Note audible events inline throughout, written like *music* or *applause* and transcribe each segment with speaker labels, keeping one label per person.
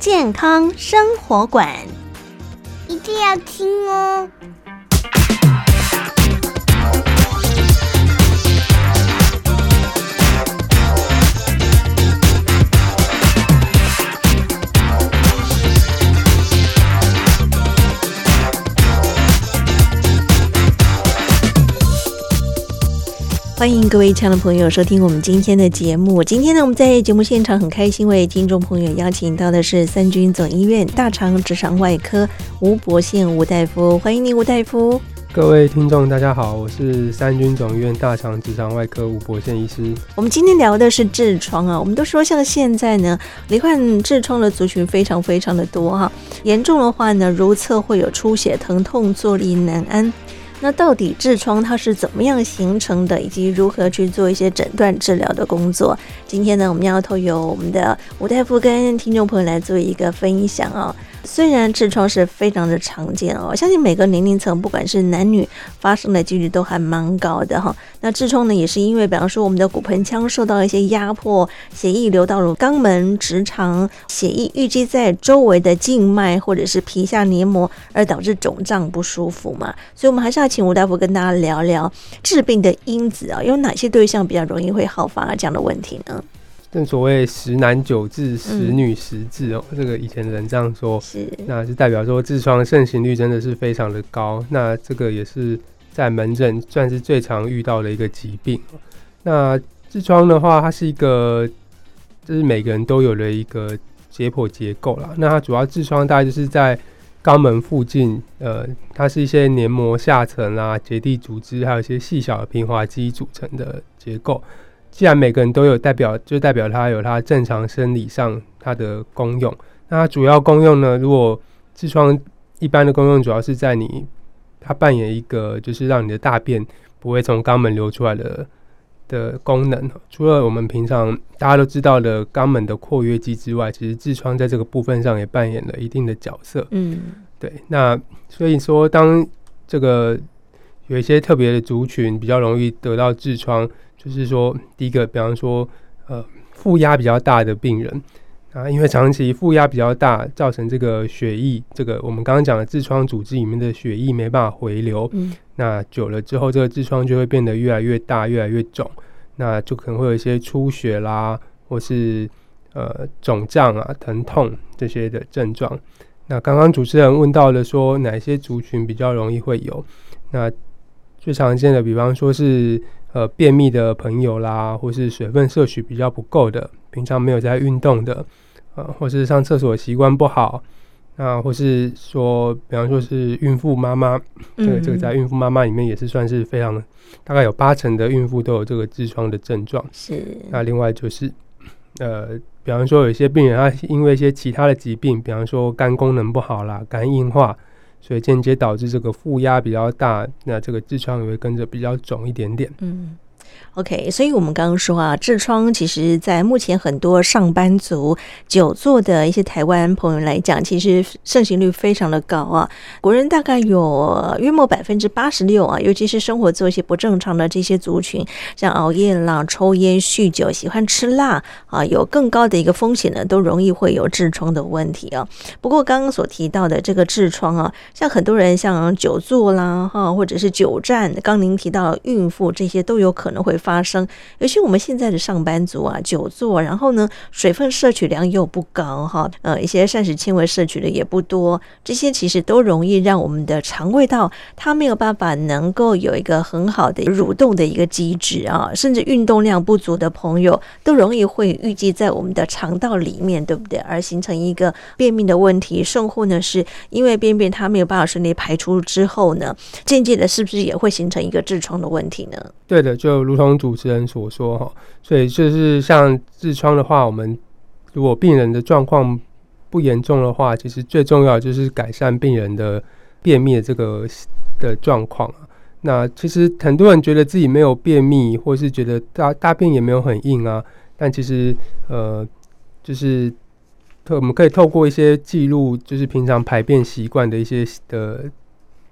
Speaker 1: 健康生活馆，
Speaker 2: 一定要听哦。
Speaker 1: 欢迎各位亲爱的朋友收听我们今天的节目。今天呢，我们在节目现场很开心为听众朋友邀请到的是三军总医院大肠直肠外科吴伯宪吴大夫，欢迎你吴大夫。
Speaker 3: 各位听众大家好，我是三军总医院大肠直肠外科吴博宪医师。
Speaker 1: 我们今天聊的是痔疮啊，我们都说像现在呢，罹患痔疮的族群非常非常的多哈，严重的话呢，如厕会有出血、疼痛、坐立难安。那到底痔疮它是怎么样形成的，以及如何去做一些诊断治疗的工作？今天呢，我们要透由我们的吴大夫跟听众朋友来做一个分享啊。虽然痔疮是非常的常见哦，我相信每个年龄层，不管是男女，发生的几率都还蛮高的哈。那痔疮呢，也是因为，比方说我们的骨盆腔受到一些压迫，血液流到了肛门、直肠，血液淤积在周围的静脉或者是皮下黏膜，而导致肿胀不舒服嘛。所以，我们还是要请吴大夫跟大家聊聊致病的因子啊，有哪些对象比较容易会好发这样的问题呢？
Speaker 3: 正所谓十男九痔，十女十痔哦，这个以前人这样说，是，那就代表说痔疮盛行率真的是非常的高。那这个也是在门诊算是最常遇到的一个疾病。那痔疮的话，它是一个，就是每个人都有的一个解剖结构啦。那它主要痔疮大概就是在肛门附近，呃，它是一些黏膜下层啊、结缔组织，还有一些细小的平滑肌组成的结构。既然每个人都有代表，就代表它有它正常生理上它的功用。那它主要功用呢？如果痔疮一般的功用主要是在你，它扮演一个就是让你的大便不会从肛门流出来的的功能。除了我们平常大家都知道的肛门的括约肌之外，其实痔疮在这个部分上也扮演了一定的角色。嗯，对。那所以说，当这个有一些特别的族群比较容易得到痔疮。就是说，第一个，比方说，呃，负压比较大的病人啊，因为长期负压比较大，造成这个血液，这个我们刚刚讲的痔疮组织里面的血液没办法回流，嗯，那久了之后，这个痔疮就会变得越来越大，越来越肿，那就可能会有一些出血啦，或是呃肿胀啊、疼痛这些的症状。那刚刚主持人问到了说，哪些族群比较容易会有？那最常见的，比方说是。呃，便秘的朋友啦，或是水分摄取比较不够的，平常没有在运动的，呃，或是上厕所习惯不好，那或是说，比方说是孕妇妈妈，这个这个在孕妇妈妈里面也是算是非常，大概有八成的孕妇都有这个痔疮的症状。是。那另外就是，呃，比方说有一些病人他因为一些其他的疾病，比方说肝功能不好啦，肝硬化。所以间接导致这个负压比较大，那这个痔疮也会跟着比较肿一点点。嗯。
Speaker 1: OK，所以我们刚刚说啊，痔疮其实，在目前很多上班族、久坐的一些台湾朋友来讲，其实盛行率非常的高啊。国人大概有约莫百分之八十六啊，尤其是生活作息不正常的这些族群，像熬夜啦、抽烟、酗酒、喜欢吃辣啊，有更高的一个风险呢，都容易会有痔疮的问题啊。不过刚刚所提到的这个痔疮啊，像很多人像久坐啦哈，或者是久站，刚您提到孕妇这些都有可能会。发生，尤其我们现在的上班族啊，久坐，然后呢，水分摄取量又不高哈，呃，一些膳食纤维摄取的也不多，这些其实都容易让我们的肠胃道它没有办法能够有一个很好的蠕动的一个机制啊，甚至运动量不足的朋友都容易会淤积在我们的肠道里面，对不对？而形成一个便秘的问题，甚或呢是因为便便它没有办法顺利排出之后呢，渐渐的是不是也会形成一个痔疮的问题呢？
Speaker 3: 对的，就如同。主持人所说哈，所以就是像痔疮的话，我们如果病人的状况不严重的话，其实最重要就是改善病人的便秘的这个的状况。那其实很多人觉得自己没有便秘，或是觉得大大便也没有很硬啊，但其实呃，就是透我们可以透过一些记录，就是平常排便习惯的一些的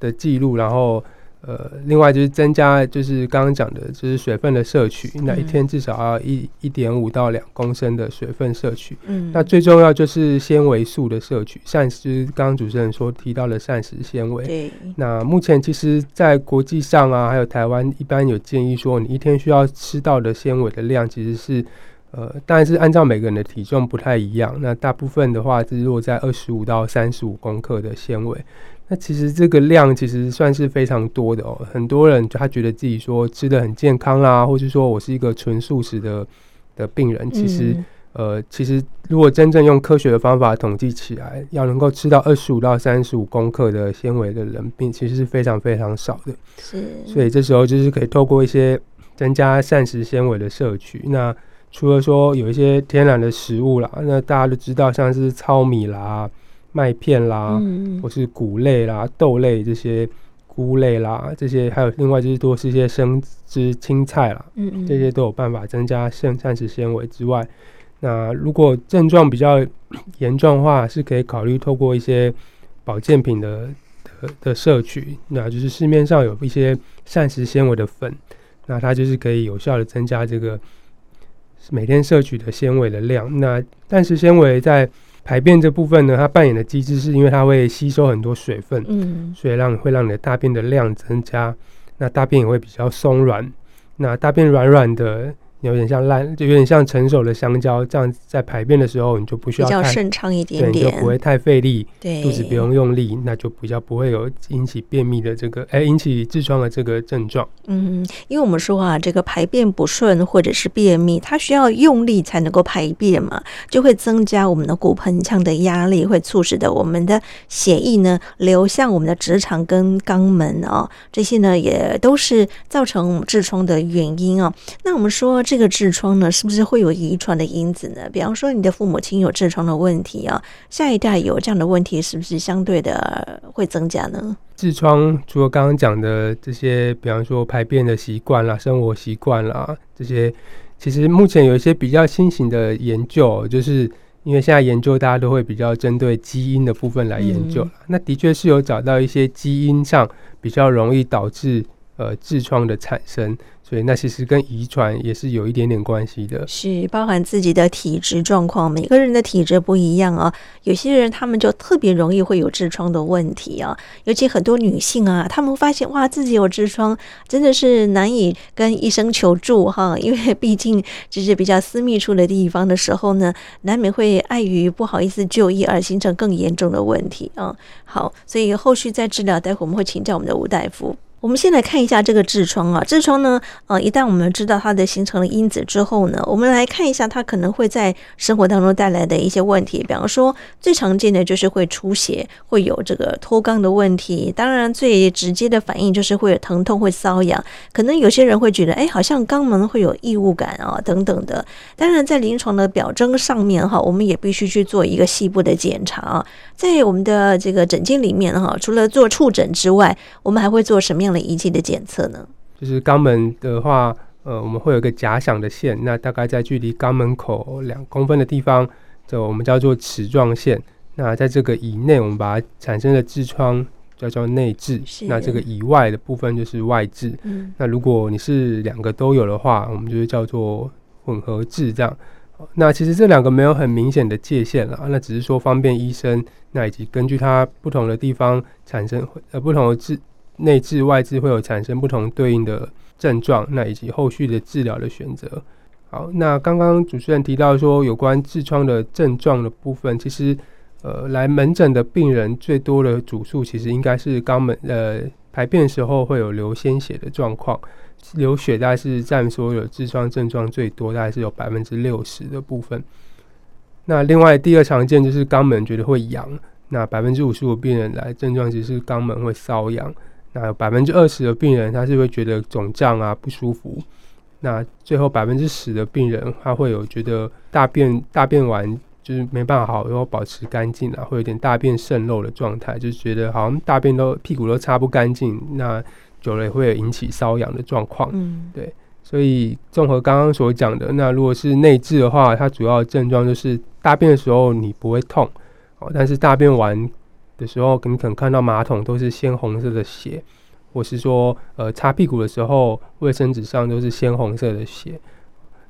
Speaker 3: 的记录，然后。呃，另外就是增加，就是刚刚讲的，就是水分的摄取，那一天至少要一一点五到两公升的水分摄取。嗯，那最重要就是纤维素的摄取，膳食，刚刚主持人说提到了膳食纤维。对。那目前其实，在国际上啊，还有台湾，一般有建议说，你一天需要吃到的纤维的量，其实是，呃，当然是按照每个人的体重不太一样。那大部分的话，是落在二十五到三十五公克的纤维。那其实这个量其实算是非常多的哦，很多人他觉得自己说吃的很健康啦，或是说我是一个纯素食的的病人，其实、嗯、呃，其实如果真正用科学的方法统计起来，要能够吃到二十五到三十五公克的纤维的人，并其实是非常非常少的。是，所以这时候就是可以透过一些增加膳食纤维的摄取。那除了说有一些天然的食物啦，那大家都知道像是糙米啦。麦片啦，嗯、或是谷类啦、豆类这些菇类啦，这些还有另外就是多吃一些生吃青菜啦，嗯嗯，这些都有办法增加膳膳食纤维之外，那如果症状比较 *coughs* 严重的话，是可以考虑透过一些保健品的的的摄取，那就是市面上有一些膳食纤维的粉，那它就是可以有效的增加这个每天摄取的纤维的量。那膳食纤维在排便这部分呢，它扮演的机制是因为它会吸收很多水分，嗯，所以让会让你的大便的量增加，那大便也会比较松软，那大便软软的。有点像烂，就有点像成熟的香蕉，这样在排便的时候，你就不需要
Speaker 1: 比较顺畅一点点，
Speaker 3: 对，就不会太费力，对，肚子不用用力，那就比较不会有引起便秘的这个，哎，引起痔疮的这个症状。
Speaker 1: 嗯，因为我们说啊，这个排便不顺或者是便秘，它需要用力才能够排便嘛，就会增加我们的骨盆腔的压力，会促使的我们的血液呢流向我们的直肠跟肛门啊，这些呢也都是造成痔疮的原因啊。那我们说。这个痔疮呢，是不是会有遗传的因子呢？比方说，你的父母亲有痔疮的问题啊，下一代有这样的问题，是不是相对的会增加呢？
Speaker 3: 痔疮除了刚刚讲的这些，比方说排便的习惯啦、生活习惯啦这些，其实目前有一些比较新型的研究，就是因为现在研究大家都会比较针对基因的部分来研究，嗯、那的确是有找到一些基因上比较容易导致呃痔疮的产生。所以那其实跟遗传也是有一点点关系的，
Speaker 1: 是包含自己的体质状况，每个人的体质不一样啊。有些人他们就特别容易会有痔疮的问题啊，尤其很多女性啊，她们发现哇自己有痔疮，真的是难以跟医生求助哈，*laughs* 因为毕竟这是比较私密处的地方的时候呢，难免会碍于不好意思就医而形成更严重的问题啊。好，所以后续再治疗，待会我们会请教我们的吴大夫。我们先来看一下这个痔疮啊，痔疮呢，呃，一旦我们知道它的形成了因子之后呢，我们来看一下它可能会在生活当中带来的一些问题。比方说，最常见的就是会出血，会有这个脱肛的问题。当然，最直接的反应就是会有疼痛、会瘙痒。可能有些人会觉得，哎，好像肛门会有异物感啊，等等的。当然，在临床的表征上面哈，我们也必须去做一个细部的检查啊。在我们的这个诊间里面哈，除了做触诊之外，我们还会做什么样？的仪器的检测呢？
Speaker 3: 就是肛门的话，呃，我们会有一个假想的线，那大概在距离肛门口两公分的地方，就我们叫做齿状线。那在这个以内，我们把它产生的痔疮叫做内痔；那这个以外的部分就是外痔。嗯。那如果你是两个都有的话，我们就是叫做混合痔。这样。那其实这两个没有很明显的界限了，那只是说方便医生，那以及根据它不同的地方产生呃不同的痔。内痔、外痔会有产生不同对应的症状，那以及后续的治疗的选择。好，那刚刚主持人提到说有关痔疮的症状的部分，其实呃来门诊的病人最多的主诉其实应该是肛门呃排便的时候会有流鲜血的状况，流血大概是占所有痔疮症状最多，大概是有百分之六十的部分。那另外第二常见就是肛门觉得会痒，那百分之五十五病人来症状其实是肛门会瘙痒。那有百分之二十的病人，他是会觉得肿胀啊不舒服。那最后百分之十的病人，他会有觉得大便大便完就是没办法好，然后保持干净啊，会有点大便渗漏的状态，就是觉得好像大便都屁股都擦不干净，那久了也会有引起瘙痒的状况。嗯，对，所以综合刚刚所讲的，那如果是内痔的话，它主要的症状就是大便的时候你不会痛，哦，但是大便完的时候，你可能看到马桶都是鲜红色的血，或是说呃擦屁股的时候，卫生纸上都是鲜红色的血。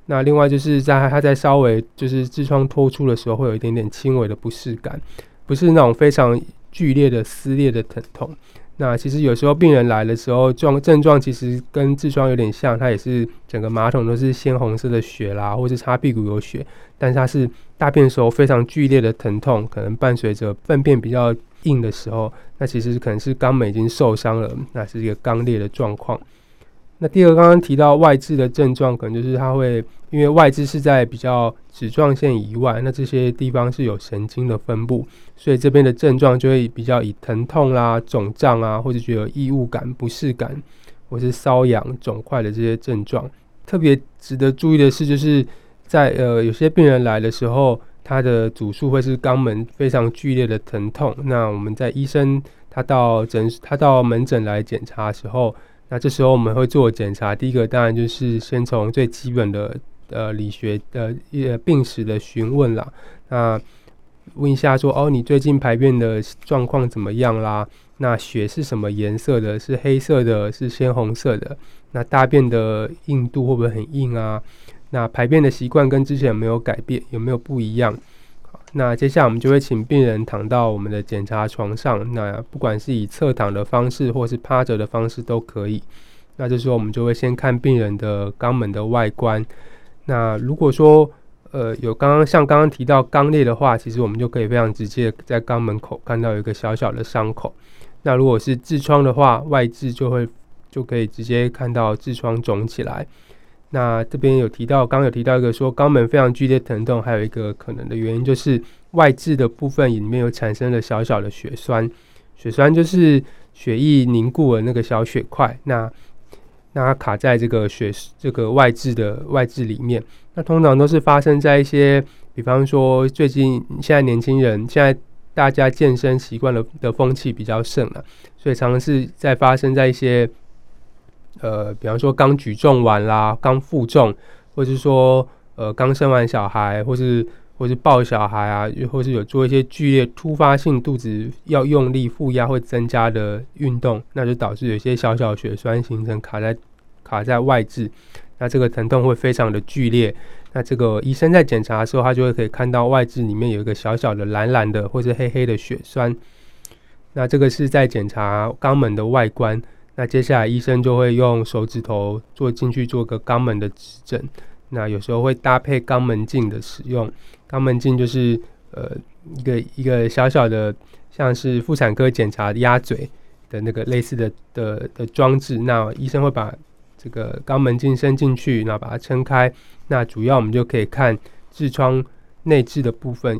Speaker 3: 那另外就是在它在稍微就是痔疮脱出的时候，会有一点点轻微的不适感，不是那种非常剧烈的撕裂的疼痛。那其实有时候病人来的时候，状症状其实跟痔疮有点像，它也是整个马桶都是鲜红色的血啦，或是擦屁股有血，但是它是大便时候非常剧烈的疼痛，可能伴随着粪便比较硬的时候，那其实可能是肛门已经受伤了，那是一个肛裂的状况。那第二个刚刚提到外痔的症状，可能就是它会因为外痔是在比较甲状腺以外，那这些地方是有神经的分布，所以这边的症状就会比较以疼痛啦、肿胀啊，或者觉得异物感、不适感，或是瘙痒、肿块的这些症状。特别值得注意的是，就是在呃有些病人来的时候，他的主诉会是肛门非常剧烈的疼痛。那我们在医生他到诊他到门诊来检查的时候。那这时候我们会做检查，第一个当然就是先从最基本的呃理学的呃病史的询问啦。那问一下说，哦，你最近排便的状况怎么样啦？那血是什么颜色的？是黑色的？是鲜红色的？那大便的硬度会不会很硬啊？那排便的习惯跟之前有没有改变？有没有不一样？那接下来我们就会请病人躺到我们的检查床上，那不管是以侧躺的方式或是趴着的方式都可以。那这时候我们就会先看病人的肛门的外观。那如果说呃有刚刚像刚刚提到肛裂的话，其实我们就可以非常直接在肛门口看到有一个小小的伤口。那如果是痔疮的话，外痔就会就可以直接看到痔疮肿起来。那这边有提到，刚有提到一个说肛门非常剧烈疼痛，还有一个可能的原因就是外痔的部分里面有产生了小小的血栓，血栓就是血液凝固了那个小血块，那那它卡在这个血这个外痔的外痔里面，那通常都是发生在一些，比方说最近现在年轻人现在大家健身习惯了的风气比较盛了，所以常常是在发生在一些。呃，比方说刚举重完啦，刚负重，或是说呃刚生完小孩，或是或是抱小孩啊，又或是有做一些剧烈突发性肚子要用力负压会增加的运动，那就导致有些小小血栓形成卡在卡在外痔，那这个疼痛会非常的剧烈。那这个医生在检查的时候，他就会可以看到外痔里面有一个小小的蓝蓝的或是黑黑的血栓。那这个是在检查肛门的外观。那接下来医生就会用手指头做进去做个肛门的指诊，那有时候会搭配肛门镜的使用。肛门镜就是呃一个一个小小的像是妇产科检查鸭嘴的那个类似的的的装置。那医生会把这个肛门镜伸进去，然后把它撑开。那主要我们就可以看痔疮内痔的部分。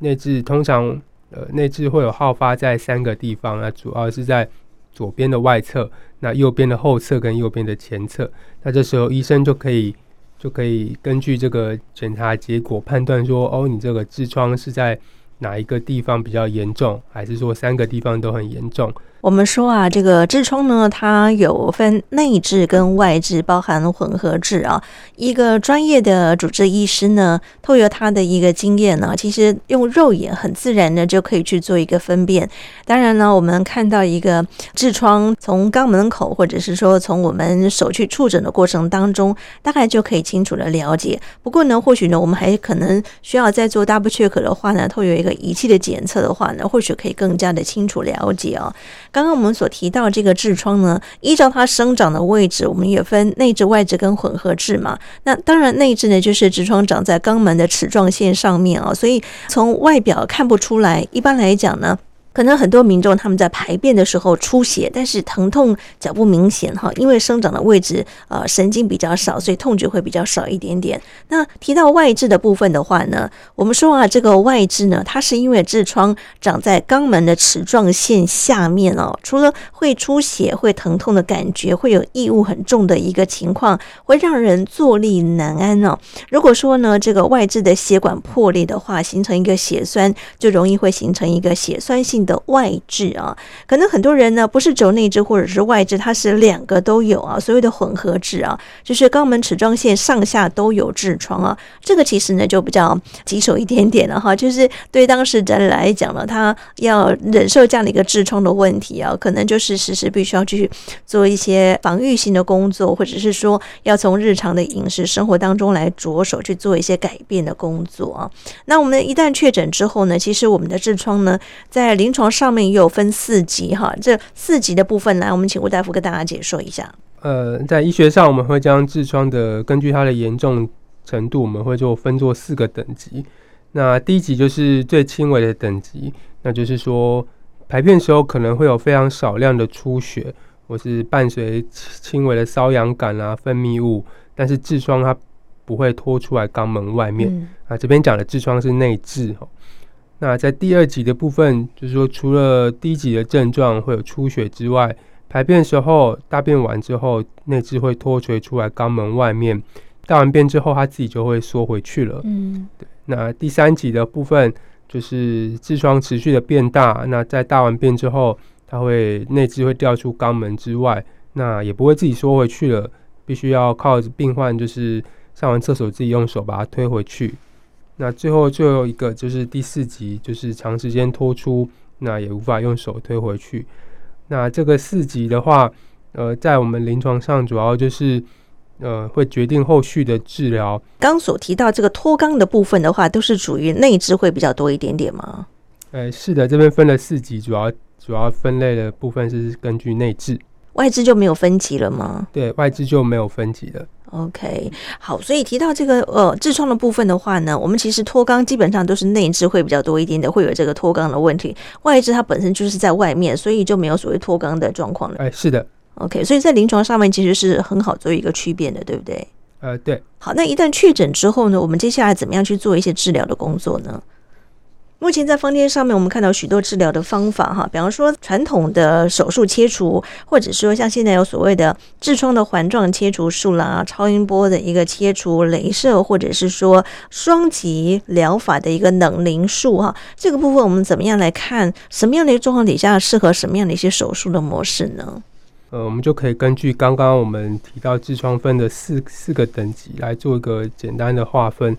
Speaker 3: 内痔通常呃内痔会有好发在三个地方，那主要是在。左边的外侧，那右边的后侧跟右边的前侧，那这时候医生就可以就可以根据这个检查结果判断说，哦，你这个痔疮是在哪一个地方比较严重，还是说三个地方都很严重？
Speaker 1: 我们说啊，这个痔疮呢，它有分内痔跟外痔，包含混合痔啊。一个专业的主治医师呢，透过他的一个经验呢，其实用肉眼很自然的就可以去做一个分辨。当然呢，我们看到一个痔疮从肛门口，或者是说从我们手去触诊的过程当中，大概就可以清楚的了解。不过呢，或许呢，我们还可能需要再做 double check 的话呢，透过一个仪器的检测的话呢，或许可以更加的清楚了解啊。刚刚我们所提到这个痔疮呢，依照它生长的位置，我们也分内痔、外痔跟混合痔嘛。那当然，内痔呢就是痔疮长在肛门的齿状线上面啊，所以从外表看不出来。一般来讲呢，可能很多民众他们在排便的时候出血，但是疼痛较不明显哈，因为生长的位置呃神经比较少，所以痛觉会比较少一点点。那提到外痔的部分的话呢，我们说啊，这个外痔呢，它是因为痔疮长在肛门的齿状线下面哦，除了会出血、会疼痛的感觉，会有异物很重的一个情况，会让人坐立难安哦。如果说呢，这个外痔的血管破裂的话，形成一个血栓，就容易会形成一个血栓性。的外痔啊，可能很多人呢不是只有内痔或者是外痔，它是两个都有啊。所谓的混合痔啊，就是肛门齿状线上下都有痔疮啊。这个其实呢就比较棘手一点点了哈，*laughs* 就是对当事人来讲呢，他要忍受这样的一个痔疮的问题啊，可能就是时时必须要去做一些防御性的工作，或者是说要从日常的饮食生活当中来着手去做一些改变的工作啊。那我们一旦确诊之后呢，其实我们的痔疮呢，在临床上面也有分四级哈，这四级的部分来，我们请吴大夫跟大家解说一下。
Speaker 3: 呃，在医学上，我们会将痔疮的根据它的严重程度，我们会做分做四个等级。那第一级就是最轻微的等级，那就是说排便时候可能会有非常少量的出血，或是伴随轻微的瘙痒感啊、分泌物，但是痔疮它不会拖出来肛门外面。嗯、啊，这边讲的痔疮是内痔哈。那在第二级的部分，就是说，除了第一级的症状会有出血之外，排便的时候大便完之后，内痔会脱垂出来肛门外面，大完便之后，它自己就会缩回去了。嗯，对。那第三级的部分，就是痔疮持续的变大，那在大完便之后，它会内痔会掉出肛门之外，那也不会自己缩回去了，必须要靠病患就是上完厕所自己用手把它推回去。那最后最后一个就是第四级，就是长时间拖出，那也无法用手推回去。那这个四级的话，呃，在我们临床上主要就是呃会决定后续的治疗。
Speaker 1: 刚所提到这个脱肛的部分的话，都是属于内痔会比较多一点点吗？
Speaker 3: 呃，是的，这边分了四级，主要主要分类的部分是根据内痔。
Speaker 1: 外痔就没有分级了吗？
Speaker 3: 对，外痔就没有分级了。
Speaker 1: OK，好，所以提到这个呃痔疮的部分的话呢，我们其实脱肛基本上都是内痔会比较多一点的，会有这个脱肛的问题。外痔它本身就是在外面，所以就没有所谓脱肛的状况了。
Speaker 3: 哎，是的。
Speaker 1: OK，所以在临床上面其实是很好做一个区别的，对不对？
Speaker 3: 呃，对。
Speaker 1: 好，那一旦确诊之后呢，我们接下来怎么样去做一些治疗的工作呢？目前在坊间上面，我们看到许多治疗的方法哈，比方说传统的手术切除，或者说像现在有所谓的痔疮的环状切除术啦、超音波的一个切除、镭射，或者是说双极疗法的一个冷凝术哈，这个部分我们怎么样来看？什么样的一个状况底下适合什么样的一些手术的模式呢？
Speaker 3: 呃，我们就可以根据刚刚我们提到痔疮分的四四个等级来做一个简单的划分。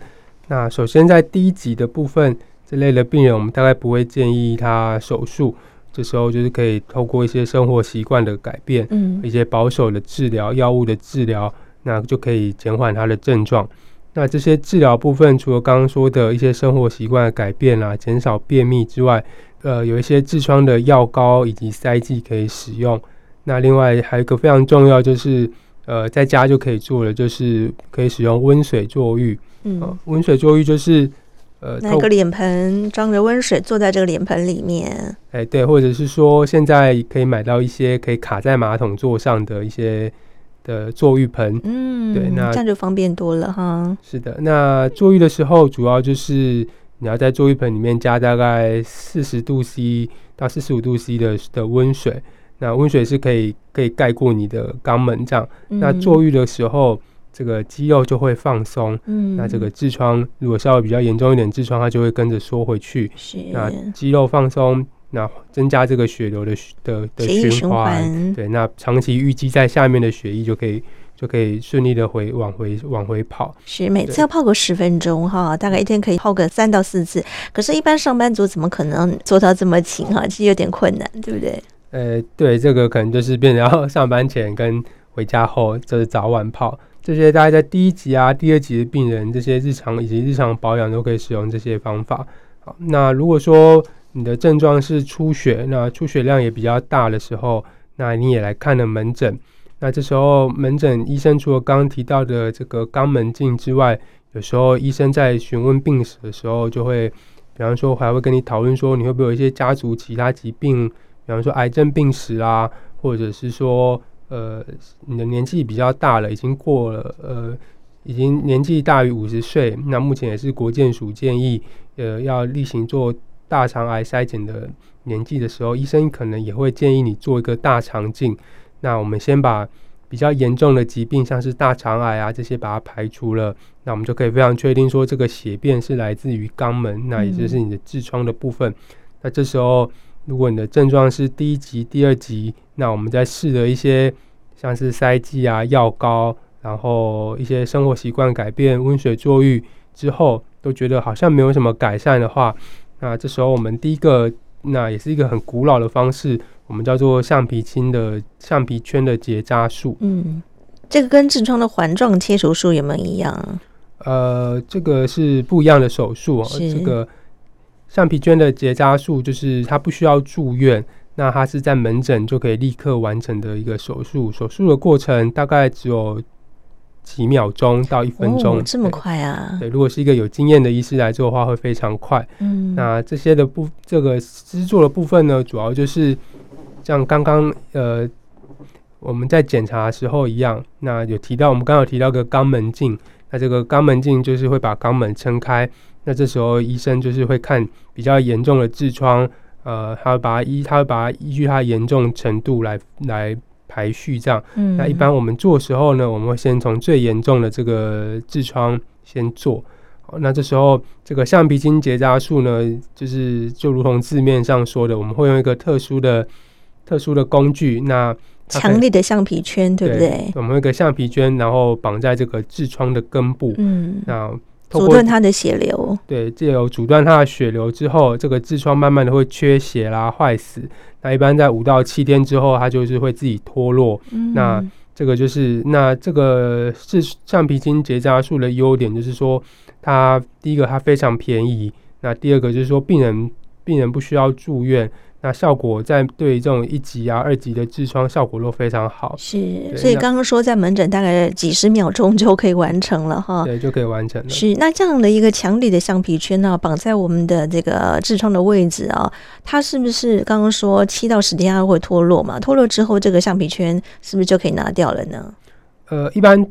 Speaker 3: 那首先在第一级的部分。这类的病人，我们大概不会建议他手术。这时候就是可以透过一些生活习惯的改变，嗯，一些保守的治疗、药物的治疗，那就可以减缓他的症状。那这些治疗部分，除了刚刚说的一些生活习惯的改变啊，减少便秘之外，呃，有一些痔疮的药膏以及塞剂可以使用。那另外还有一个非常重要，就是呃，在家就可以做的，就是可以使用温水坐浴。嗯，呃，温水坐浴就是。
Speaker 1: 呃，拿个脸盆装着温水，坐在这个脸盆里面。
Speaker 3: 哎、欸，对，或者是说，现在可以买到一些可以卡在马桶座上的一些的坐浴盆。嗯，对，那
Speaker 1: 这样就方便多了哈。
Speaker 3: 是的，那坐浴的时候，主要就是你要在坐浴盆里面加大概四十度 C 到四十五度 C 的的温水。那温水是可以可以盖过你的肛门这样。嗯、那坐浴的时候。这个肌肉就会放松，嗯，那这个痔疮如果稍微比较严重一点，痔疮它就会跟着缩回去。是，那肌肉放松，那增加这个血流的的的循环，对，那长期淤积在下面的血液就可以就可以顺利的回往回往回跑。
Speaker 1: 是，每次要泡个十分钟哈，大概一天可以泡个三到四次。可是，一般上班族怎么可能做到这么勤哈？其实有点困难，对不对？
Speaker 3: 呃，对，这个可能就是变成要上班前跟回家后，就是早晚泡。这些大概在第一级啊、第二级的病人，这些日常以及日常保养都可以使用这些方法。好，那如果说你的症状是出血，那出血量也比较大的时候，那你也来看了门诊。那这时候门诊医生除了刚刚提到的这个肛门镜之外，有时候医生在询问病史的时候，就会比方说还会跟你讨论说你会不会有一些家族其他疾病，比方说癌症病史啊，或者是说呃你的年纪比较大了，已经过了呃已经年纪大于五十岁，那目前也是国健署建议呃要例行做大肠癌筛检的年纪的时候，医生可能也会建议你做一个大肠镜。那我们先把比较严重的疾病，像是大肠癌啊这些，把它排除了，那我们就可以非常确定说这个血便是来自于肛门，那也就是你的痔疮的部分。嗯、那这时候，如果你的症状是第一级、第二级，那我们在试了一些像是塞剂啊、药膏，然后一些生活习惯改变、温水坐浴之后，都觉得好像没有什么改善的话，那这时候我们第一个，那也是一个很古老的方式。我们叫做橡皮筋的橡皮圈的结扎术。
Speaker 1: 嗯，这个跟痔疮的环状切除术有没有一样？
Speaker 3: 呃，这个是不一样的手术哦。这个橡皮圈的结扎术就是它不需要住院，那它是在门诊就可以立刻完成的一个手术。手术的过程大概只有几秒钟到一分钟，
Speaker 1: 哦，这么快啊？
Speaker 3: 对，如果是一个有经验的医师来做的话，会非常快。嗯，那这些的部这个施作的部分呢，主要就是。像刚刚呃我们在检查的时候一样，那有提到我们刚刚有提到个肛门镜，那这个肛门镜就是会把肛门撑开，那这时候医生就是会看比较严重的痔疮，呃，他会把它依他会把它依据它严重程度来来排序这样。嗯。那一般我们做的时候呢，我们会先从最严重的这个痔疮先做。好，那这时候这个橡皮筋结扎术呢，就是就如同字面上说的，我们会用一个特殊的。特殊的工具，那
Speaker 1: 强力的橡皮圈，对不对？
Speaker 3: 我们用一个橡皮圈，然后绑在这个痔疮的根部，嗯，那
Speaker 1: 阻断它的血流。
Speaker 3: 对，借由阻断它的血流之后，这个痔疮慢慢的会缺血啦、坏死。那一般在五到七天之后，它就是会自己脱落。嗯、那这个就是那这个是橡皮筋结扎术的优点，就是说它第一个它非常便宜，那第二个就是说病人病人不需要住院。那效果在对这种一级啊、二级的痔疮效果都非常好。
Speaker 1: 是，所以刚刚说在门诊大概几十秒钟就可以完成了哈。
Speaker 3: 对，就可以完成了。
Speaker 1: 是，那这样的一个强力的橡皮圈呢、啊，绑在我们的这个痔疮的位置啊，它是不是刚刚说七到十天它会脱落嘛？脱落之后，这个橡皮圈是不是就可以拿掉了呢？
Speaker 3: 呃，一般。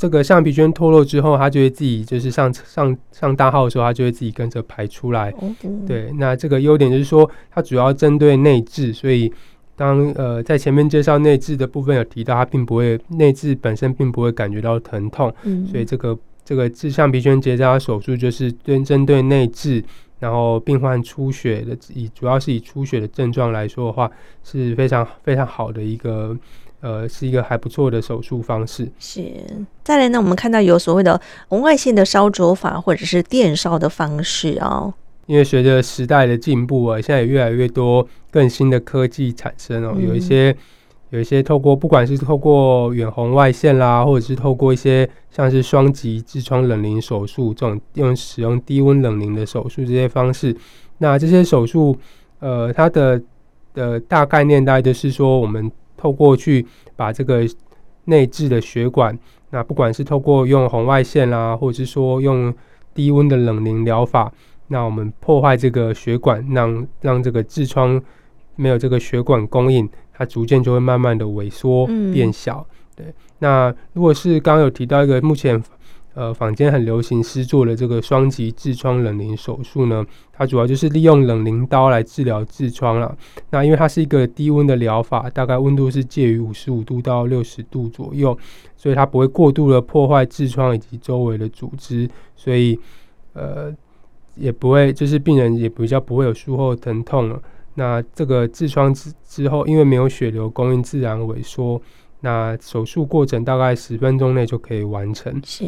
Speaker 3: 这个橡皮圈脱落之后，它就会自己就是上上上大号的时候，它就会自己跟着排出来。Okay. 对，那这个优点就是说，它主要针对内痔，所以当呃在前面介绍内痔的部分有提到，它并不会内痔本身并不会感觉到疼痛。嗯，所以这个这个治橡皮圈结扎手术就是针针对内痔，然后病患出血的以主要是以出血的症状来说的话，是非常非常好的一个。呃，是一个还不错的手术方式。
Speaker 1: 是，再来呢，我们看到有所谓的红外线的烧灼法，或者是电烧的方式哦。
Speaker 3: 因为随着时代的进步啊，现在也越来越多更新的科技产生哦。嗯、有一些，有一些透过不管是透过远红外线啦，或者是透过一些像是双极痔疮冷凝手术这种用使用低温冷凝的手术这些方式，那这些手术，呃，它的的大概念大概就是说我们。透过去把这个内置的血管，那不管是透过用红外线啦、啊，或者是说用低温的冷凝疗法，那我们破坏这个血管，让让这个痔疮没有这个血管供应，它逐渐就会慢慢的萎缩变小。对，那如果是刚刚有提到一个目前。呃，坊间很流行施做的这个双极痔疮冷凝手术呢，它主要就是利用冷凝刀来治疗痔疮了。那因为它是一个低温的疗法，大概温度是介于五十五度到六十度左右，所以它不会过度的破坏痔疮以及周围的组织，所以呃也不会就是病人也比较不会有术后疼痛了。那这个痔疮之之后，因为没有血流供应，自然萎缩。那手术过程大概十分钟内就可以完成。
Speaker 1: 是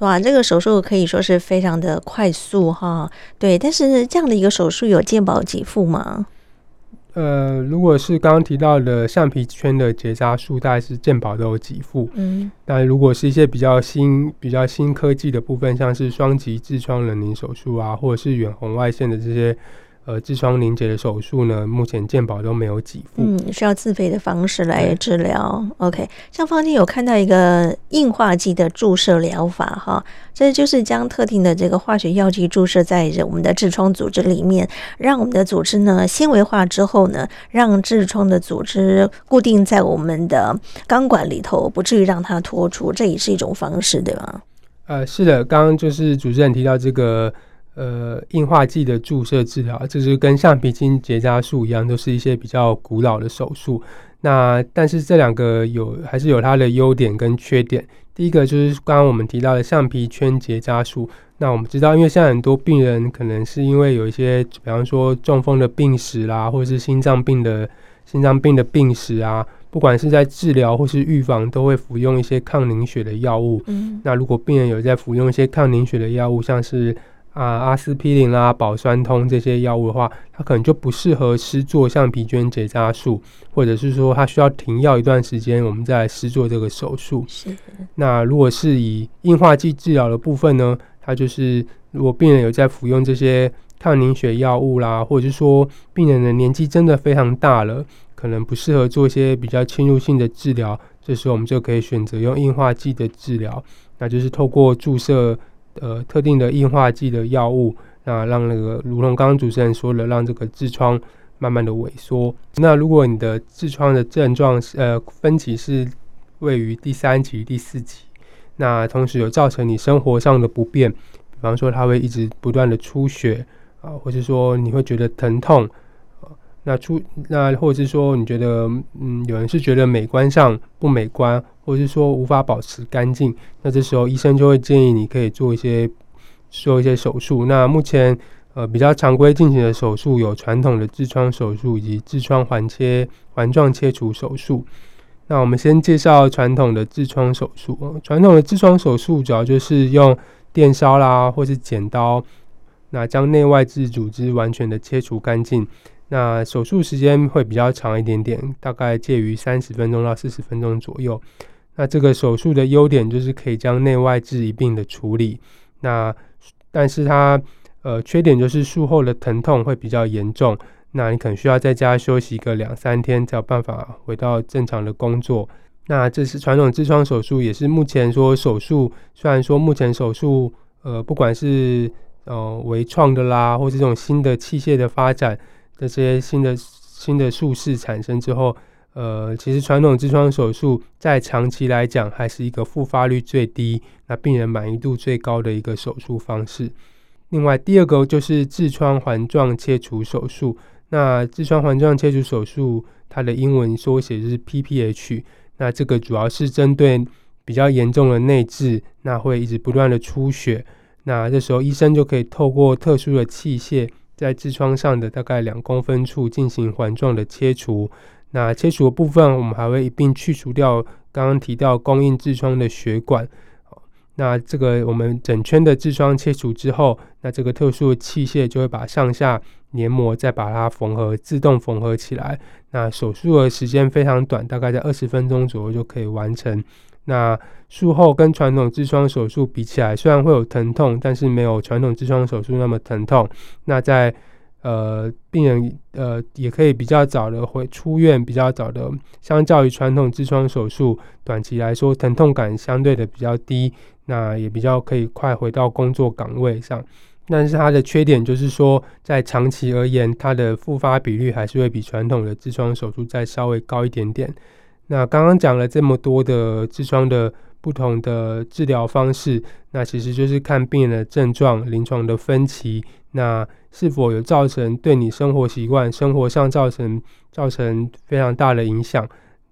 Speaker 1: 哇，这个手术可以说是非常的快速哈。对，但是这样的一个手术有健保给付吗？
Speaker 3: 呃，如果是刚刚提到的橡皮圈的结扎术，大概是健保都有给付。嗯，但如果是一些比较新、比较新科技的部分，像是双极痔疮冷凝手术啊，或者是远红外线的这些呃，痔疮凝结的手术呢，目前健保都没有给付，
Speaker 1: 嗯，需要自费的方式来治疗。OK，像坊间有看到一个硬化剂的注射疗法，哈，这就是将特定的这个化学药剂注射在我们的痔疮组织里面，让我们的组织呢纤维化之后呢，让痔疮的组织固定在我们的钢管里头，不至于让它脱出，这也是一种方式，对吗？
Speaker 3: 呃，是的，刚刚就是主持人提到这个。呃，硬化剂的注射治疗，这是跟橡皮筋结扎术一样，都是一些比较古老的手术。那但是这两个有还是有它的优点跟缺点。第一个就是刚刚我们提到的橡皮圈结扎术。那我们知道，因为现在很多病人可能是因为有一些，比方说中风的病史啦，或者是心脏病的心脏病的病史啊，不管是在治疗或是预防，都会服用一些抗凝血的药物。嗯，那如果病人有在服用一些抗凝血的药物，像是啊，阿司匹林啦、保酸通这些药物的话，它可能就不适合施做橡皮圈结扎术，或者是说它需要停药一段时间，我们再来施做这个手术。是。那如果是以硬化剂治疗的部分呢，它就是如果病人有在服用这些抗凝血药物啦，或者是说病人的年纪真的非常大了，可能不适合做一些比较侵入性的治疗，这时候我们就可以选择用硬化剂的治疗，那就是透过注射。呃，特定的硬化剂的药物，那让那个，如同刚刚主持人说的，让这个痔疮慢慢的萎缩。那如果你的痔疮的症状是呃分歧是位于第三期、第四期，那同时有造成你生活上的不便，比方说它会一直不断的出血啊，或是说你会觉得疼痛。那出那，或者是说你觉得，嗯，有人是觉得美观上不美观，或者是说无法保持干净，那这时候医生就会建议你可以做一些做一些手术。那目前呃比较常规进行的手术有传统的痔疮手术以及痔疮环切环状切除手术。那我们先介绍传统的痔疮手术。传统的痔疮手术主要就是用电烧啦，或是剪刀，那将内外痔组织完全的切除干净。那手术时间会比较长一点点，大概介于三十分钟到四十分钟左右。那这个手术的优点就是可以将内外痔一并的处理。那但是它呃缺点就是术后的疼痛会比较严重，那你可能需要在家休息个两三天才有办法回到正常的工作。那这是传统痔疮手术，也是目前说手术，虽然说目前手术呃不管是呃微创的啦，或是这种新的器械的发展。这些新的新的术式产生之后，呃，其实传统痔疮手术在长期来讲还是一个复发率最低、那病人满意度最高的一个手术方式。另外，第二个就是痔疮环状切除手术。那痔疮环状切除手术，它的英文缩写是 PPH。那这个主要是针对比较严重的内痔，那会一直不断的出血。那这时候医生就可以透过特殊的器械。在痔疮上的大概两公分处进行环状的切除，那切除的部分，我们还会一并去除掉刚刚提到供应痔疮的血管。那这个我们整圈的痔疮切除之后，那这个特殊的器械就会把上下黏膜再把它缝合，自动缝合起来。那手术的时间非常短，大概在二十分钟左右就可以完成。那术后跟传统痔疮手术比起来，虽然会有疼痛，但是没有传统痔疮手术那么疼痛。那在呃病人呃也可以比较早的回出院，比较早的，相较于传统痔疮手术，短期来说疼痛感相对的比较低，那也比较可以快回到工作岗位上。但是它的缺点就是说，在长期而言，它的复发比率还是会比传统的痔疮手术再稍微高一点点。那刚刚讲了这么多的痔疮的不同的治疗方式，那其实就是看病人的症状、临床的分期，那是否有造成对你生活习惯、生活上造成造成非常大的影响。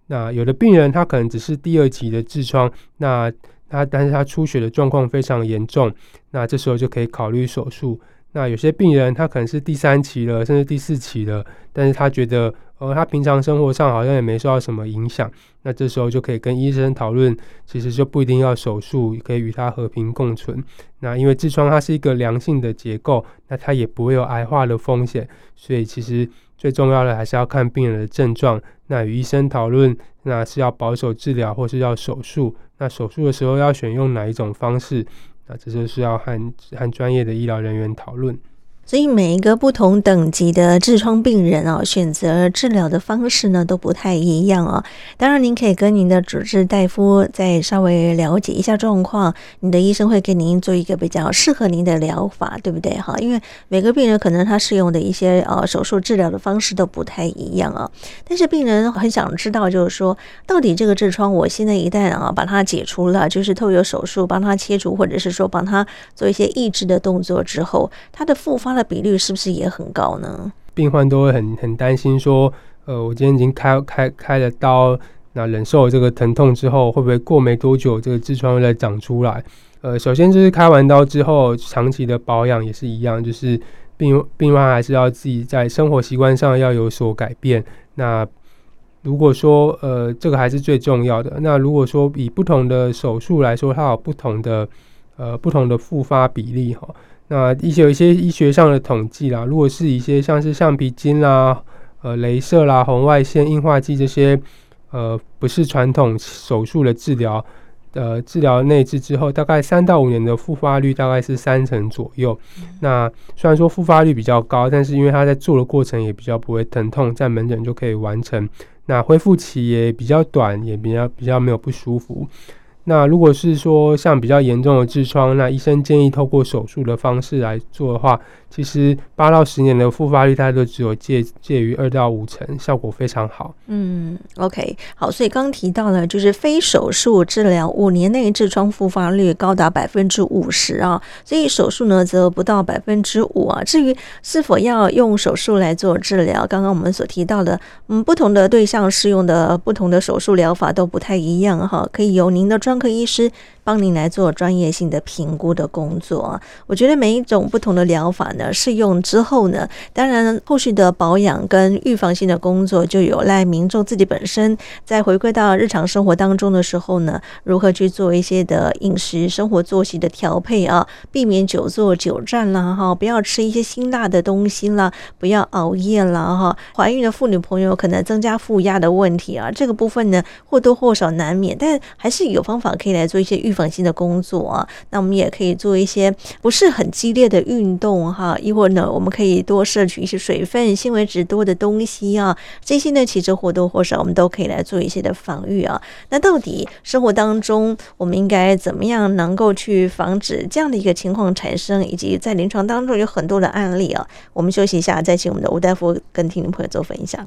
Speaker 3: 那有的病人他可能只是第二级的痔疮，那他但是他出血的状况非常严重，那这时候就可以考虑手术。那有些病人他可能是第三期了，甚至第四期了，但是他觉得，呃，他平常生活上好像也没受到什么影响，那这时候就可以跟医生讨论，其实就不一定要手术，可以与他和平共存。那因为痔疮它是一个良性的结构，那它也不会有癌化的风险，所以其实最重要的还是要看病人的症状，那与医生讨论，那是要保守治疗或是要手术，那手术的时候要选用哪一种方式？那这就是要和和专业的医疗人员讨论。
Speaker 1: 所以每一个不同等级的痔疮病人啊，选择治疗的方式呢都不太一样啊。当然，您可以跟您的主治大夫再稍微了解一下状况，你的医生会给您做一个比较适合您的疗法，对不对？哈，因为每个病人可能他适用的一些呃手术治疗的方式都不太一样啊。但是病人很想知道，就是说到底这个痔疮，我现在一旦啊把它解除了，就是透过手术帮他切除，或者是说帮他做一些抑制的动作之后，它的复发。它的比率是不是也很高呢？
Speaker 3: 病患都会很很担心说，呃，我今天已经开开开了刀，那忍受这个疼痛之后，会不会过没多久这个痔疮又再长出来？呃，首先就是开完刀之后，长期的保养也是一样，就是病病患还是要自己在生活习惯上要有所改变。那如果说呃这个还是最重要的，那如果说以不同的手术来说，它有不同的呃不同的复发比例哈。那一些有一些医学上的统计啦，如果是一些像是橡皮筋啦、呃、镭射啦、红外线、硬化剂这些，呃，不是传统手术的治疗，呃，治疗内痔之后，大概三到五年的复发率大概是三成左右。那虽然说复发率比较高，但是因为它在做的过程也比较不会疼痛，在门诊就可以完成。那恢复期也比较短，也比较比较没有不舒服。那如果是说像比较严重的痔疮，那医生建议透过手术的方式来做的话。其实八到十年的复发率，大概都只有介介于二到五成，效果非常好。
Speaker 1: 嗯，OK，好，所以刚提到了，就是非手术治疗五年内痔疮复发率高达百分之五十啊，所以手术呢则不到百分之五啊。至于是否要用手术来做治疗，刚刚我们所提到的，嗯，不同的对象适用的不同的手术疗法都不太一样哈，可以由您的专专科医师帮您来做专业性的评估的工作。我觉得每一种不同的疗法呢。试用之后呢，当然后续的保养跟预防性的工作就有赖民众自己本身在回归到日常生活当中的时候呢，如何去做一些的饮食生活作息的调配啊，避免久坐久站啦哈，不要吃一些辛辣的东西啦，不要熬夜啦哈。怀孕的妇女朋友可能增加负压的问题啊，这个部分呢或多或少难免，但还是有方可以来做一些预防性的工作啊。那我们也可以做一些不是很激烈的运动哈。亦或呢，我们可以多摄取一些水分、纤维质多的东西啊，这些呢，其实或多或少我们都可以来做一些的防御啊。那到底生活当中我们应该怎么样能够去防止这样的一个情况产生，以及在临床当中有很多的案例啊？我们休息一下，再请我们的吴大夫跟听众朋友做分享。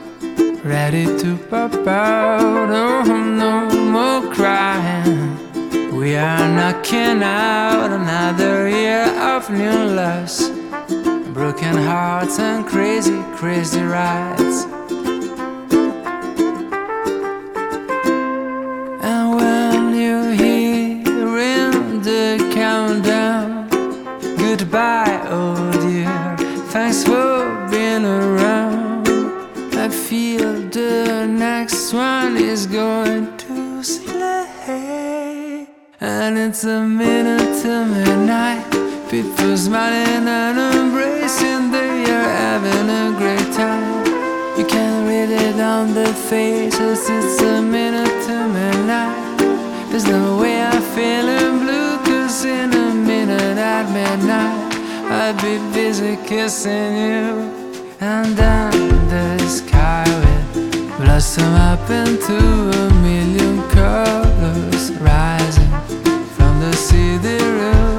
Speaker 1: ready to pop out. Oh, no more crying. We
Speaker 4: are knocking out another year of new loves, broken hearts and crazy, crazy rides. And when you hear the countdown, goodbye. is going to sleep And it's a minute to midnight. People smiling and embracing They are having a great time. You can read it on their faces It's a minute to midnight. There's no way I'm feeling blue Cause in a minute at midnight I'd be busy kissing you. And then the sky blossom up into a million colors rising from the city river.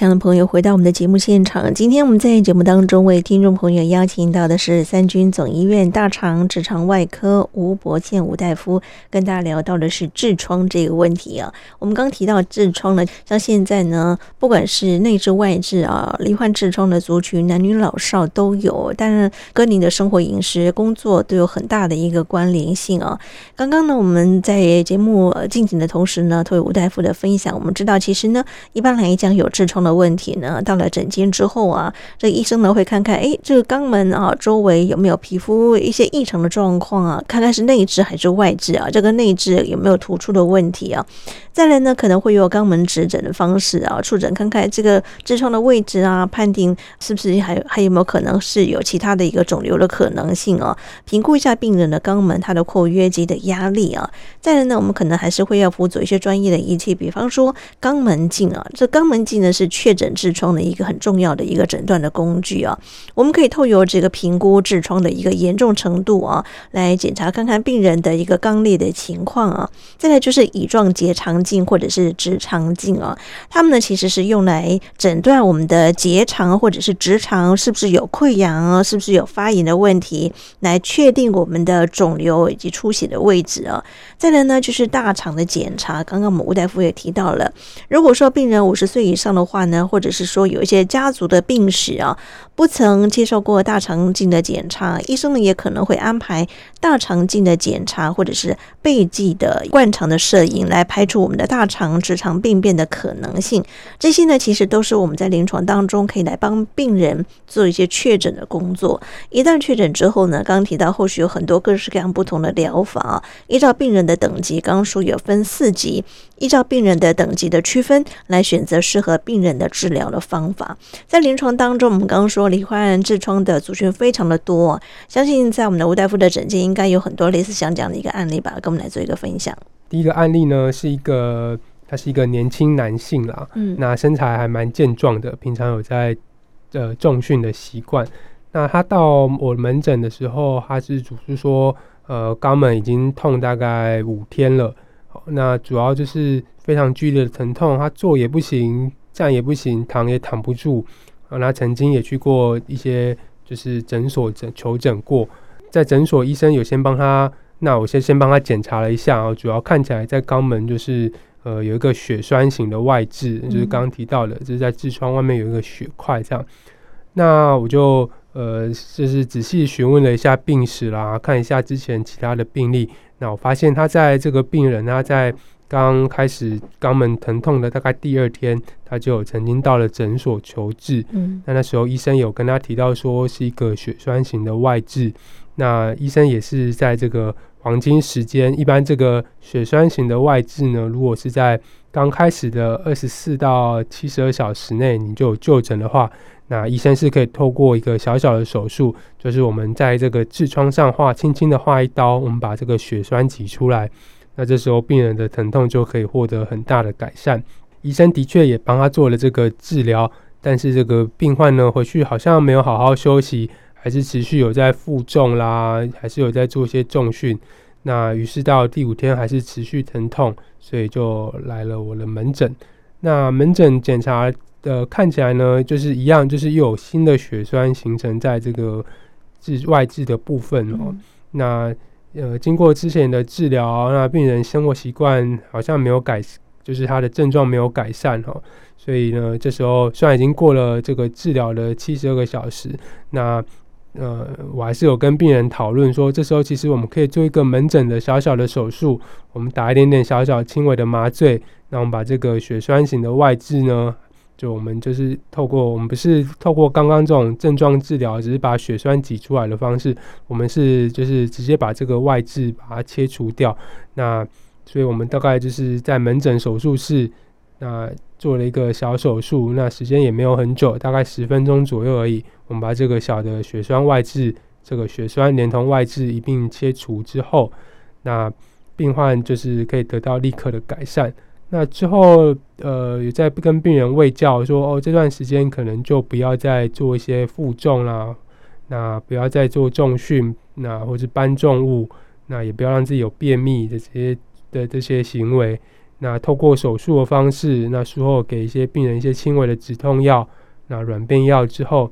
Speaker 1: 成。朋友回到我们的节目现场。今天我们在节目当中为听众朋友邀请到的是三军总医院大肠直肠外科吴伯健吴大夫，跟大家聊到的是痔疮这个问题啊。我们刚提到痔疮呢，像现在呢，不管是内痔外痔啊，罹患痔疮的族群，男女老少都有，但是跟您的生活饮食、工作都有很大的一个关联性啊。刚刚呢，我们在节目进行的同时呢，透过吴大夫的分享，我们知道其实呢，一般。来讲有痔疮的问题呢，到了诊间之后啊，这医生呢会看看，哎，这个肛门啊周围有没有皮肤一些异常的状况啊，看看是内痔还是外痔啊，这个内痔有没有突出的问题啊？再来呢，可能会用肛门指诊的方式啊，触诊看看这个痔疮的位置啊，判定是不是还还有没有可能是有其他的一个肿瘤的可能性啊？评估一下病人的肛门它的括约肌的压力啊。再来呢，我们可能还是会要辅佐一些专业的仪器，比方说肛门镜啊，这肛门镜呢是确诊诊痔疮的一个很重要的一个诊断的工具啊。我们可以透过这个评估痔疮的一个严重程度啊，来检查看看病人的一个肛裂的情况啊。再来就是乙状结肠镜或者是直肠镜啊，它们呢其实是用来诊断我们的结肠或者是直肠是不是有溃疡啊，是不是有发炎的问题，来确定我们的肿瘤以及出血的位置啊。再来呢就是大肠的检查，刚刚我们吴大夫也提到了，如果说病人五十岁以上的话呢，或者是说有一些家族的病史啊，不曾接受过大肠镜的检查，医生呢也可能会安排大肠镜的检查，或者是背记的灌肠的摄影来排除我们的大肠直肠病变的可能性。这些呢其实都是我们在临床当中可以来帮病人做一些确诊的工作。一旦确诊之后呢，刚刚提到后续有很多各式各样不同的疗法啊，依照病人的等级，刚刚说有分四级，依照病人的等级的区分来选择适合病人的治疗的方法。在临床当中，我们刚刚说罹患痔疮的族群非常的多，相信在我们的吴大夫的诊间应该有很多类似像这样的一个案例吧，跟我们来做一个分享。
Speaker 3: 第一个案例呢，是一个他是一个年轻男性啦，嗯，那身材还蛮健壮的，平常有在呃重训的习惯。那他到我门诊的时候，他是主诉说，呃，肛门已经痛大概五天了，那主要就是非常剧烈的疼痛，他坐也不行，站也不行，躺也躺不住。啊，他曾经也去过一些就是诊所诊求诊过，在诊所医生有先帮他。那我先先帮他检查了一下啊，主要看起来在肛门就是呃有一个血栓型的外痔，就是刚刚提到的，就是在痔疮外面有一个血块这样。那我就呃就是仔细询问了一下病史啦，看一下之前其他的病例。那我发现他在这个病人他在刚开始肛门疼痛的大概第二天，他就曾经到了诊所求治。嗯，那那时候医生有跟他提到说是一个血栓型的外痔。那医生也是在这个黄金时间，一般这个血栓型的外痔呢，如果是在刚开始的二十四到七十二小时内你就有就诊的话，那医生是可以透过一个小小的手术，就是我们在这个痔疮上画，轻轻的画一刀，我们把这个血栓挤出来，那这时候病人的疼痛就可以获得很大的改善。医生的确也帮他做了这个治疗，但是这个病患呢，回去好像没有好好休息。还是持续有在负重啦，还是有在做一些重训。那于是到第五天还是持续疼痛，所以就来了我的门诊。那门诊检查的看起来呢，就是一样，就是又有新的血栓形成在这个治外痔的部分哦。嗯、那呃，经过之前的治疗，那病人生活习惯好像没有改，就是他的症状没有改善哦。所以呢，这时候虽然已经过了这个治疗的七十二个小时，那呃，我还是有跟病人讨论说，这时候其实我们可以做一个门诊的小小的手术，我们打一点点小小轻微的麻醉，那我们把这个血栓型的外痔呢，就我们就是透过我们不是透过刚刚这种症状治疗，只是把血栓挤出来的方式，我们是就是直接把这个外痔把它切除掉。那所以我们大概就是在门诊手术室。那做了一个小手术，那时间也没有很久，大概十分钟左右而已。我们把这个小的血栓外痔，这个血栓连同外痔一并切除之后，那病患就是可以得到立刻的改善。那之后，呃，也在跟病人喂教说，哦，这段时间可能就不要再做一些负重啦，那不要再做重训，那或是搬重物，那也不要让自己有便秘的这些的这些行为。那透过手术的方式，那术后给一些病人一些轻微的止痛药，那软便药之后，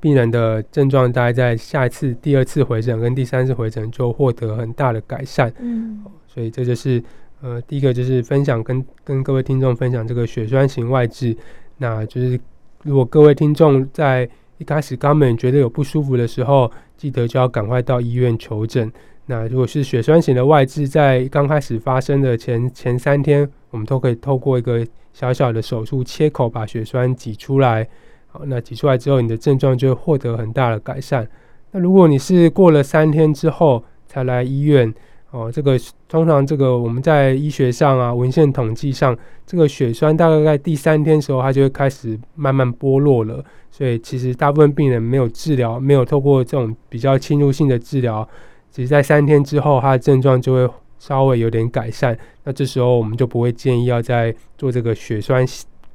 Speaker 3: 病人的症状大概在下一次、第二次回诊跟第三次回诊就获得很大的改善。嗯，所以这就是呃，第一个就是分享跟跟各位听众分享这个血栓型外痔，那就是如果各位听众在一开始肛门觉得有不舒服的时候，记得就要赶快到医院求诊。那如果是血栓型的外痔，在刚开始发生的前前三天，我们都可以透过一个小小的手术切口把血栓挤出来。好，那挤出来之后，你的症状就会获得很大的改善。那如果你是过了三天之后才来医院，哦，这个通常这个我们在医学上啊文献统计上，这个血栓大概在第三天时候，它就会开始慢慢剥落了。所以其实大部分病人没有治疗，没有透过这种比较侵入性的治疗。其实，在三天之后，他的症状就会稍微有点改善。那这时候，我们就不会建议要再做这个血栓。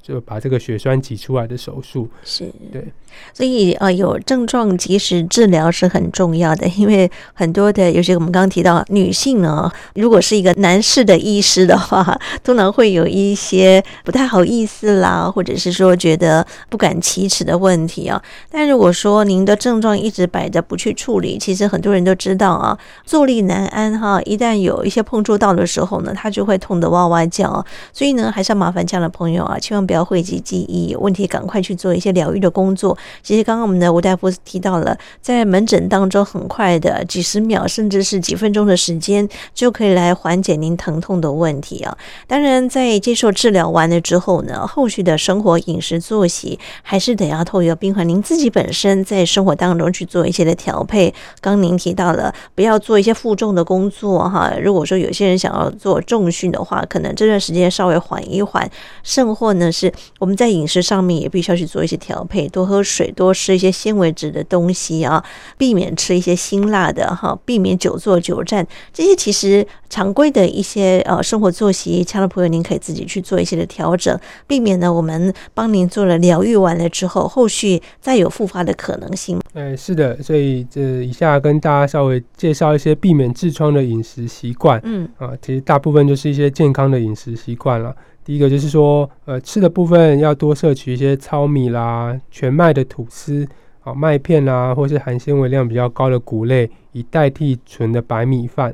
Speaker 3: 就把这个血栓挤出来的手术
Speaker 1: 是
Speaker 3: 对，
Speaker 1: 所以呃有症状及时治疗是很重要的，因为很多的，尤其我们刚刚提到女性呢，如果是一个男士的医师的话，通常会有一些不太好意思啦，或者是说觉得不敢启齿的问题啊。但如果说您的症状一直摆着不去处理，其实很多人都知道啊，坐立难安哈，一旦有一些碰触到的时候呢，他就会痛得哇哇叫。所以呢，还是要麻烦这样的朋友啊，千万不要讳疾忌医，有问题赶快去做一些疗愈的工作。其实刚刚我们的吴大夫提到了，在门诊当中，很快的几十秒，甚至是几分钟的时间，就可以来缓解您疼痛的问题啊。当然，在接受治疗完了之后呢，后续的生活饮食作息还是得要透过病患您自己本身在生活当中去做一些的调配。刚您提到了，不要做一些负重的工作哈。如果说有些人想要做重训的话，可能这段时间稍微缓一缓，甚或呢是。*laughs* *laughs* 我们在饮食上面也必须要去做一些调配，多喝水，多吃一些纤维质的东西啊，避免吃一些辛辣的哈，避免久坐久站，这些其实常规的一些呃生活作息，亲爱的朋友您可以自己去做一些的调整，避免呢我们帮您做了疗愈完了之后，后续再有复发的可能性。
Speaker 3: 哎，是的，所以这以下跟大家稍微介绍一些避免痔疮的饮食习惯。嗯啊，其实大部分就是一些健康的饮食习惯了。第一个就是说，呃，吃的部分要多摄取一些糙米啦、全麦的吐司、啊麦片啦，或是含纤维量比较高的谷类，以代替纯的白米饭。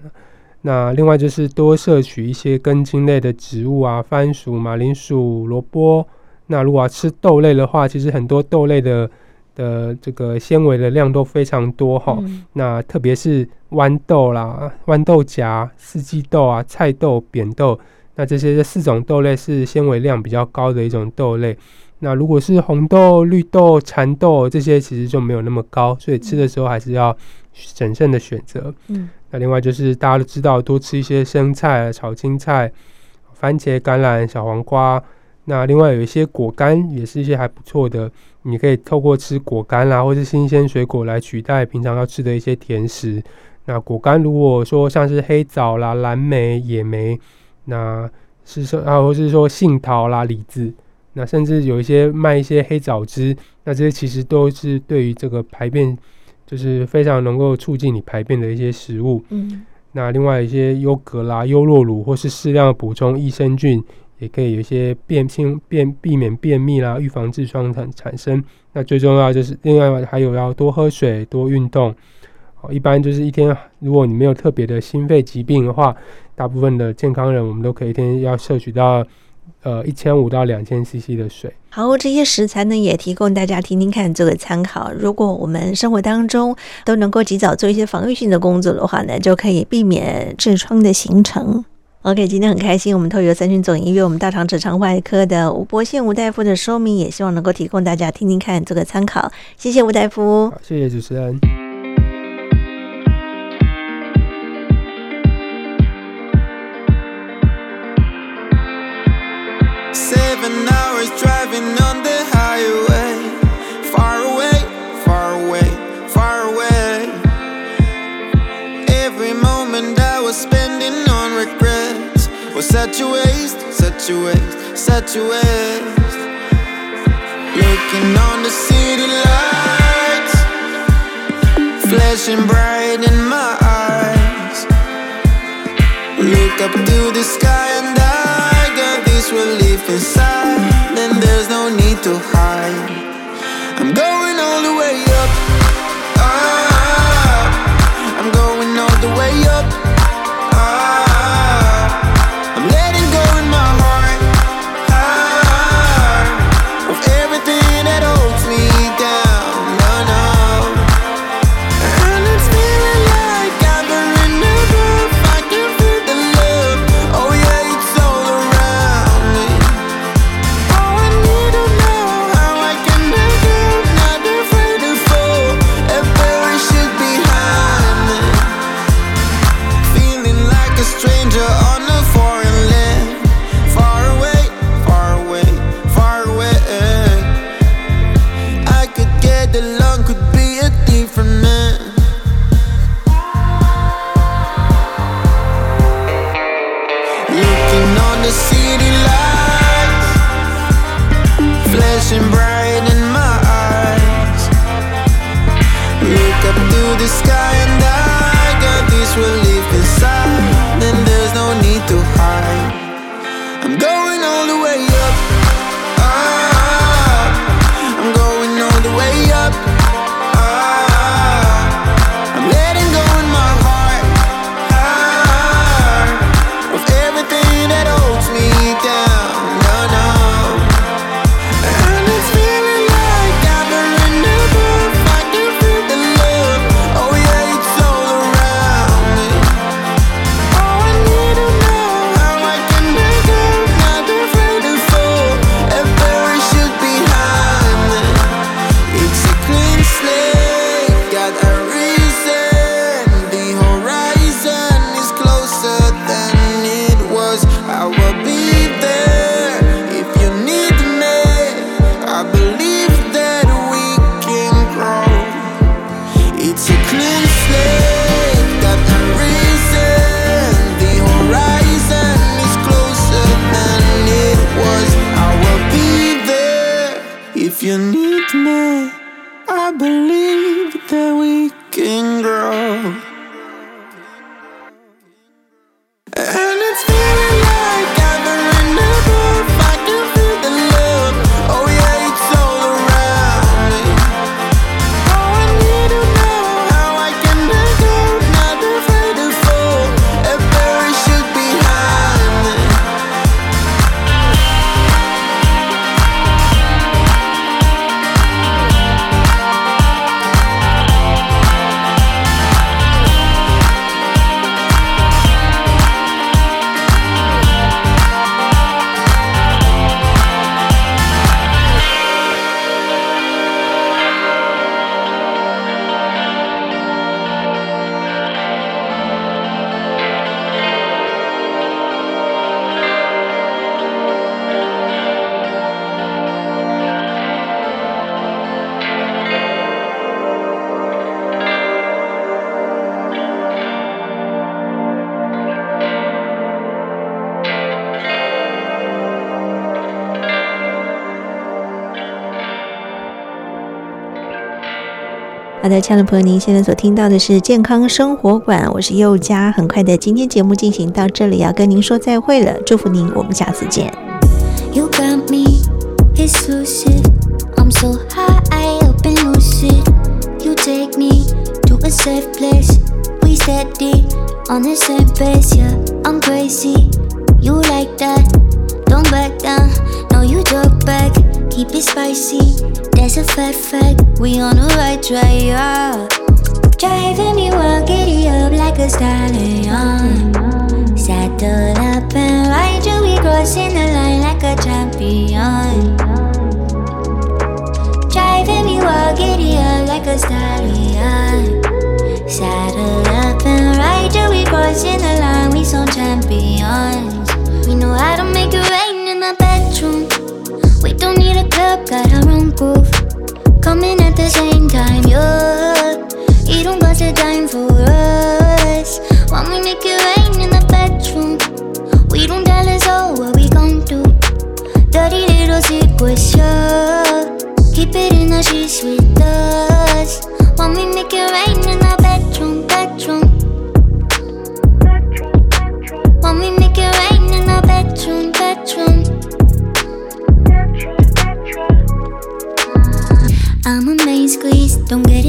Speaker 3: 那另外就是多摄取一些根茎类的植物啊，番薯、马铃薯、萝卜。那如果要吃豆类的话，其实很多豆类的的这个纤维的量都非常多哈。嗯、那特别是豌豆啦、豌豆荚、四季豆啊、菜豆、扁豆。那这些这四种豆类是纤维量比较高的一种豆类。那如果是红豆、绿豆、蚕豆这些，其实就没有那么高，所以吃的时候还是要审慎的选择。嗯。那另外就是大家都知道，多吃一些生菜、炒青菜、番茄、橄榄、小黄瓜。那另外有一些果干，也是一些还不错的。你可以透过吃果干啦，或是新鲜水果来取代平常要吃的一些甜食。那果干如果说像是黑枣啦、蓝莓、野莓。那是说啊，或是说杏桃啦、李子，那甚至有一些卖一些黑枣汁，那这些其实都是对于这个排便，就是非常能够促进你排便的一些食物。嗯，那另外一些优格啦、优酪乳，或是适量补充益生菌，也可以有一些便清便避免便秘啦，预防痔疮产产生。那最重要就是另外还有要多喝水、多运动。哦，一般就是一天，如果你没有特别的心肺疾病的话。大部分的健康人，我们都可以一天要摄取到，呃，一千五到两千 CC 的水。
Speaker 1: 好，这些食材呢，也提供大家听听看，做个参考。如果我们生活当中都能够及早做一些防御性的工作的话呢，就可以避免痔疮的形成。OK，今天很开心，我们透过三军总医院我们大肠直肠外科的吴伯宪吴大夫的说明，也希望能够提供大家听听看，做个参考。谢谢吴大夫，
Speaker 3: 谢谢主持人。
Speaker 5: driving on the highway. Far away, far away, far away. Every moment I was spending on regrets was such a waste, such a waste, such a waste. Looking on the city lights, flashing bright in my eyes. Look up to the sky and I got this relief inside there's no need to hide. I'm going all the way up. Ah, It's a clean slate that I'm. The horizon is closer than it was. I will be there if you need me. I believe.
Speaker 6: 好的，亲爱的朋友，您现在所听到的是健康生活馆，我是佑佳。很快的，今天节目进行到这里，要跟您说再会了，祝福您，我们下次见。You got me, exclusive. I'm so high, open lucid. You take me to a safe place. We steady on the same pace. Yeah, I'm crazy. You like that? Don't back down. No, you talk back. Keep it spicy. That's a fact, fact. We on the right track, yeah. Driving me wild, giddy up like a stallion. Saddle up and ride you, we crossing the line like a champion. Driving me wild, giddy up like a stallion. Saddle up and ride you, we crossing the line, we some champions. We know how to make it rain in the bedroom. We club, got our own groove. Coming at the same time, yeah. You don't got a dime for us. Want me make it rain in the bedroom? We don't tell us all what we gon' do. Dirty little secrets, yeah. Keep it in the sheets with us. Want me make it rain in the bedroom,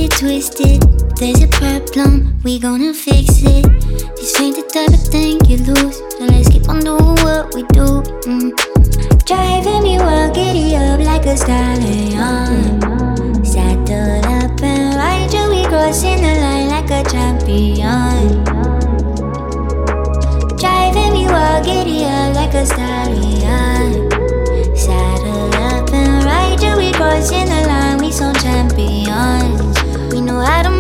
Speaker 6: it twisted. There's a problem, we gonna fix it. This ain't the type of thing you lose. So let's keep on doing what we do. Mm. Driving me wild, giddy up like a stallion. Saddle up and ride you, we crossing the line like a champion. Driving me wild, giddy up like a stallion. Saddle up and ride you, we crossing the We know how to